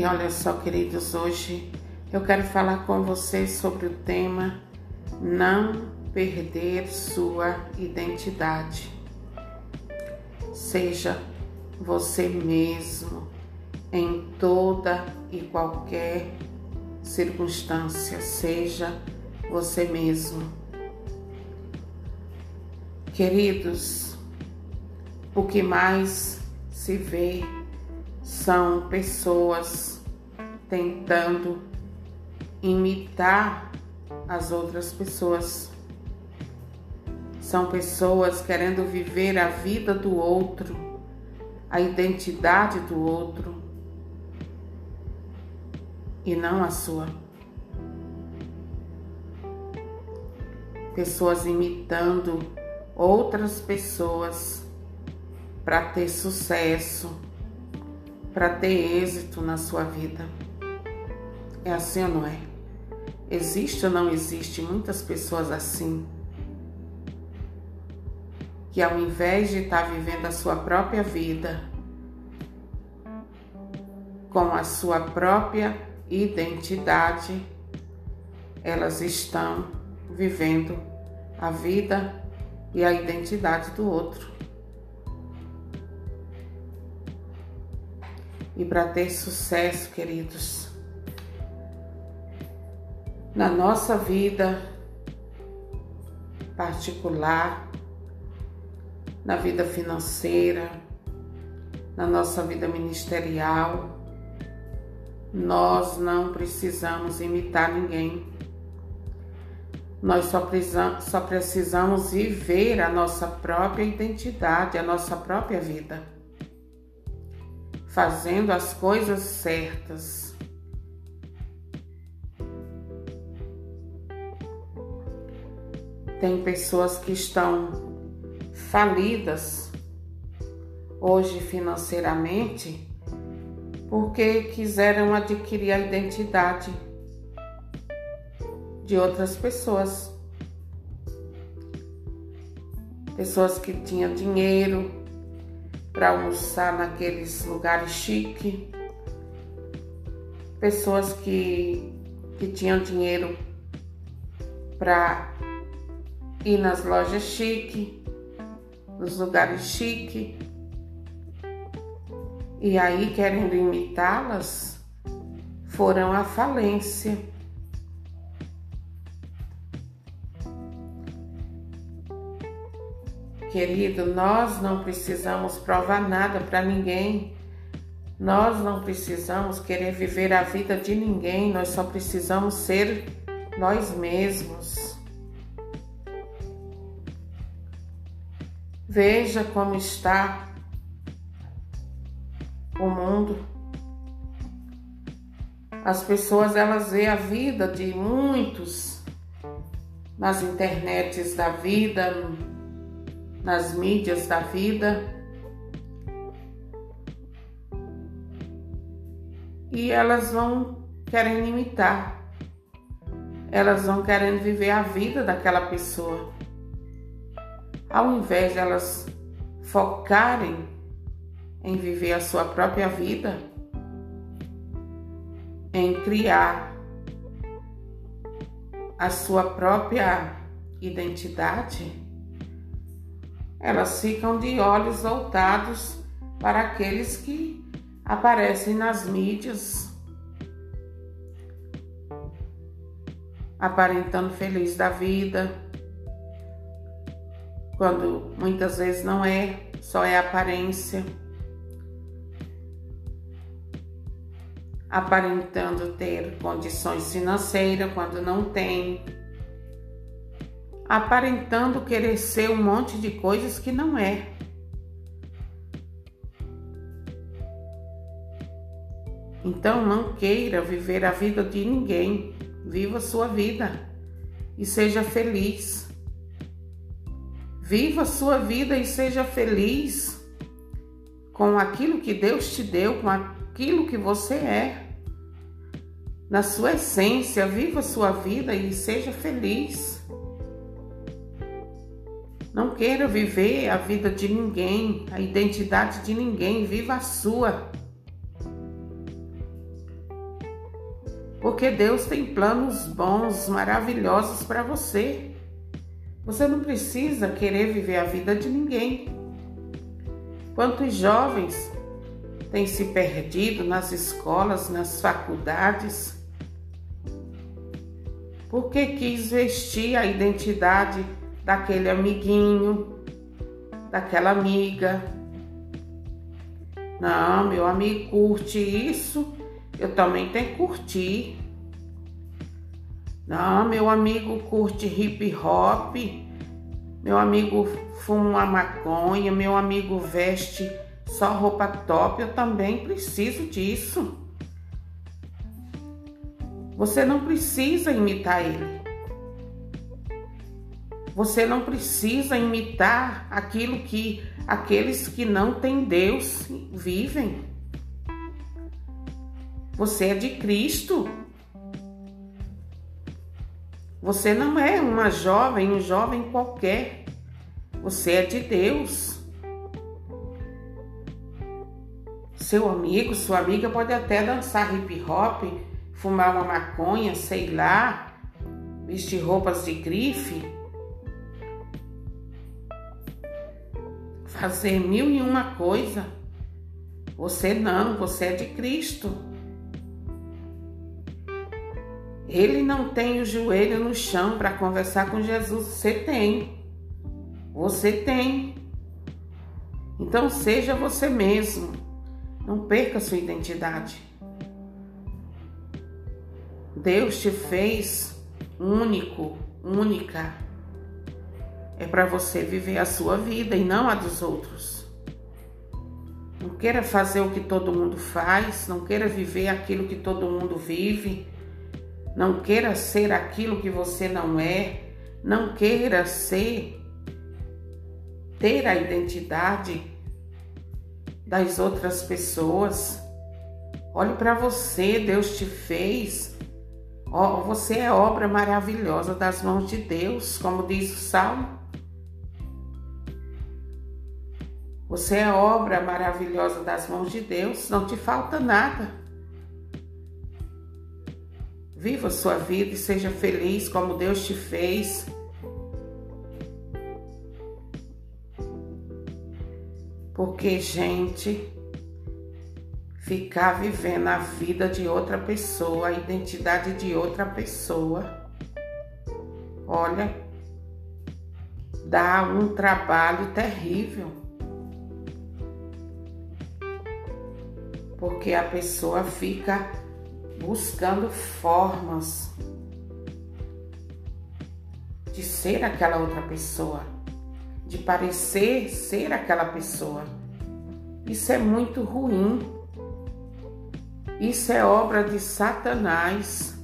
E olha só, queridos, hoje eu quero falar com vocês sobre o tema não perder sua identidade. Seja você mesmo em toda e qualquer circunstância, seja você mesmo. Queridos, o que mais se vê são pessoas tentando imitar as outras pessoas. São pessoas querendo viver a vida do outro, a identidade do outro e não a sua. Pessoas imitando outras pessoas para ter sucesso, para ter êxito na sua vida. É assim ou não é? Existe ou não existe muitas pessoas assim? Que ao invés de estar tá vivendo a sua própria vida, com a sua própria identidade, elas estão vivendo a vida e a identidade do outro. E para ter sucesso, queridos, na nossa vida particular, na vida financeira, na nossa vida ministerial, nós não precisamos imitar ninguém. Nós só precisamos, só precisamos viver a nossa própria identidade, a nossa própria vida, fazendo as coisas certas. Tem pessoas que estão falidas hoje financeiramente porque quiseram adquirir a identidade de outras pessoas. Pessoas que tinham dinheiro para almoçar naqueles lugares chique, pessoas que, que tinham dinheiro para ir nas lojas chique, nos lugares chique, e aí, querendo imitá-las, foram à falência. Querido, nós não precisamos provar nada para ninguém. Nós não precisamos querer viver a vida de ninguém, nós só precisamos ser nós mesmos. Veja como está o mundo. As pessoas elas veem a vida de muitos nas internets da vida, nas mídias da vida. E elas vão querendo imitar. Elas vão querendo viver a vida daquela pessoa. Ao invés de elas focarem em viver a sua própria vida, em criar a sua própria identidade, elas ficam de olhos voltados para aqueles que aparecem nas mídias, aparentando feliz da vida, quando muitas vezes não é, só é aparência. aparentando ter condições financeiras quando não tem, aparentando querer ser um monte de coisas que não é. Então não queira viver a vida de ninguém, viva a sua vida e seja feliz. Viva a sua vida e seja feliz com aquilo que Deus te deu, com aquilo que você é. Na sua essência, viva a sua vida e seja feliz. Não queira viver a vida de ninguém, a identidade de ninguém, viva a sua. Porque Deus tem planos bons, maravilhosos para você. Você não precisa querer viver a vida de ninguém. Quantos jovens têm se perdido nas escolas, nas faculdades, porque quis vestir a identidade daquele amiguinho, daquela amiga. Não, meu amigo curte isso, eu também tenho que curtir. Não, meu amigo curte hip hop, meu amigo fuma uma maconha, meu amigo veste só roupa top, eu também preciso disso. Você não precisa imitar ele. Você não precisa imitar aquilo que aqueles que não têm Deus vivem. Você é de Cristo. Você não é uma jovem, um jovem qualquer. Você é de Deus. Seu amigo, sua amiga pode até dançar hip hop, fumar uma maconha, sei lá, vestir roupas de grife, fazer mil e uma coisa. Você não, você é de Cristo. Ele não tem o joelho no chão para conversar com Jesus. Você tem. Você tem. Então seja você mesmo. Não perca sua identidade. Deus te fez único, única. É para você viver a sua vida e não a dos outros. Não queira fazer o que todo mundo faz, não queira viver aquilo que todo mundo vive, não queira ser aquilo que você não é, não queira ser, ter a identidade das outras pessoas. Olhe para você, Deus te fez você é obra maravilhosa das mãos de Deus, como diz o Salmo. Você é obra maravilhosa das mãos de Deus, não te falta nada. Viva sua vida e seja feliz como Deus te fez. Porque, gente, ficar vivendo a vida de outra pessoa, a identidade de outra pessoa. Olha, dá um trabalho terrível. Porque a pessoa fica buscando formas de ser aquela outra pessoa, de parecer ser aquela pessoa. Isso é muito ruim. Isso é obra de Satanás.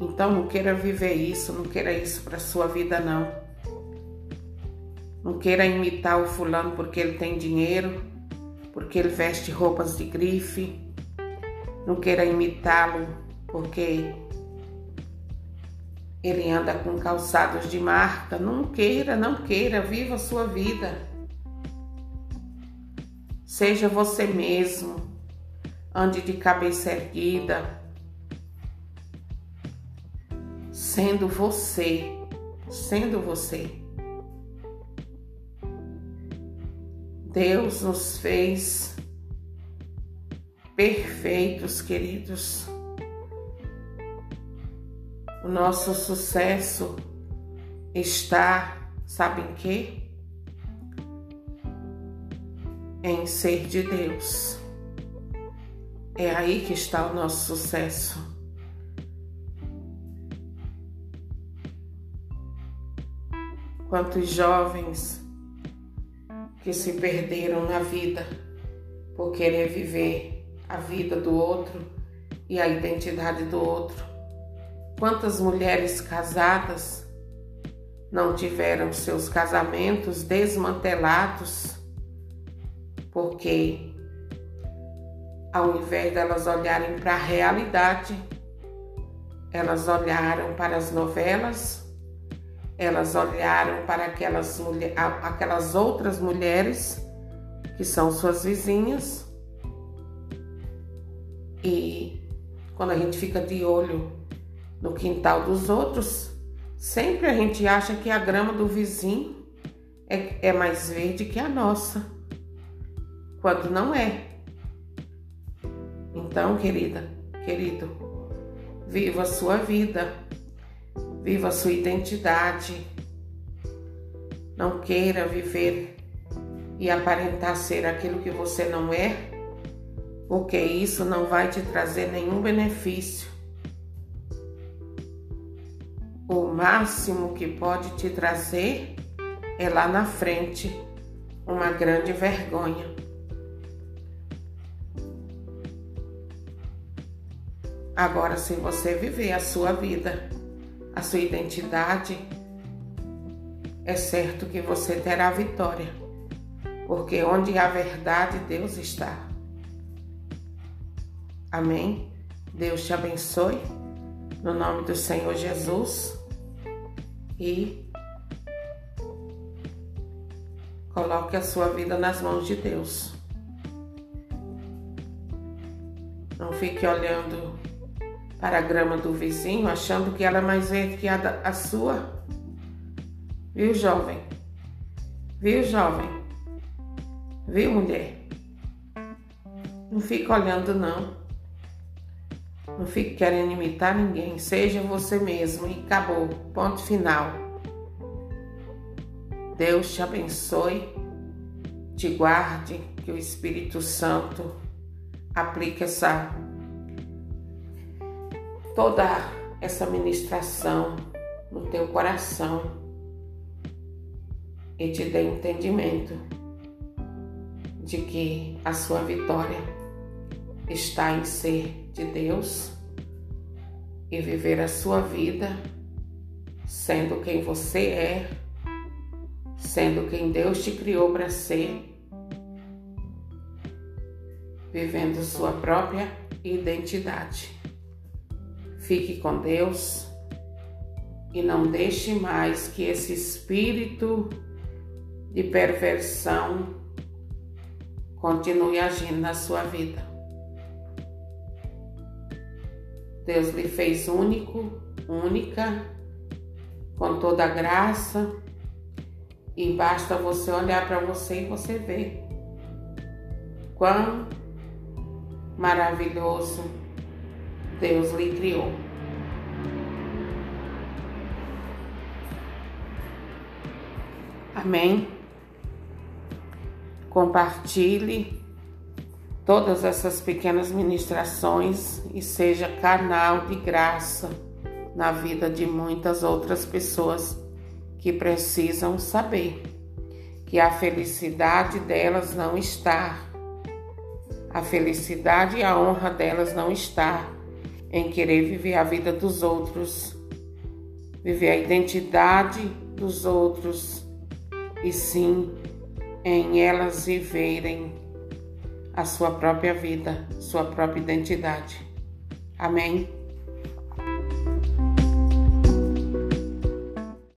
Então não queira viver isso, não queira isso para sua vida não. Não queira imitar o fulano porque ele tem dinheiro, porque ele veste roupas de grife. Não queira imitá-lo porque ele anda com calçados de marca. Não queira, não queira, viva a sua vida. Seja você mesmo, ande de cabeça erguida, sendo você, sendo você. Deus nos fez perfeitos, queridos. O nosso sucesso está, sabem que? em ser de Deus. É aí que está o nosso sucesso. Quantos jovens que se perderam na vida por querer viver a vida do outro e a identidade do outro. Quantas mulheres casadas não tiveram seus casamentos desmantelados porque ao invés delas olharem para a realidade, elas olharam para as novelas, elas olharam para aquelas, aquelas outras mulheres que são suas vizinhas. E quando a gente fica de olho no quintal dos outros, sempre a gente acha que a grama do vizinho é, é mais verde que a nossa, quando não é. Então, querida, querido, viva a sua vida, viva a sua identidade. Não queira viver e aparentar ser aquilo que você não é, porque isso não vai te trazer nenhum benefício. O máximo que pode te trazer é lá na frente uma grande vergonha. Agora, se você viver a sua vida, a sua identidade, é certo que você terá vitória, porque onde há verdade, Deus está. Amém? Deus te abençoe, no nome do Senhor Jesus, e coloque a sua vida nas mãos de Deus. Não fique olhando para a grama do vizinho, achando que ela é mais verde que a, da, a sua. Viu, jovem? Viu, jovem? Viu, mulher? Não fica olhando, não. Não fique querendo imitar ninguém. Seja você mesmo e acabou. Ponto final. Deus te abençoe, te guarde, que o Espírito Santo aplique essa toda essa ministração no teu coração e te dê entendimento de que a sua vitória está em ser de Deus e viver a sua vida sendo quem você é, sendo quem Deus te criou para ser, vivendo sua própria identidade. Fique com Deus e não deixe mais que esse espírito de perversão continue agindo na sua vida. Deus lhe fez único, única, com toda a graça, e basta você olhar para você e você ver quão maravilhoso Deus lhe criou. Amém. Compartilhe todas essas pequenas ministrações e seja canal de graça na vida de muitas outras pessoas que precisam saber que a felicidade delas não está, a felicidade e a honra delas não está em querer viver a vida dos outros, viver a identidade dos outros, e sim em elas viverem a sua própria vida, sua própria identidade. Amém?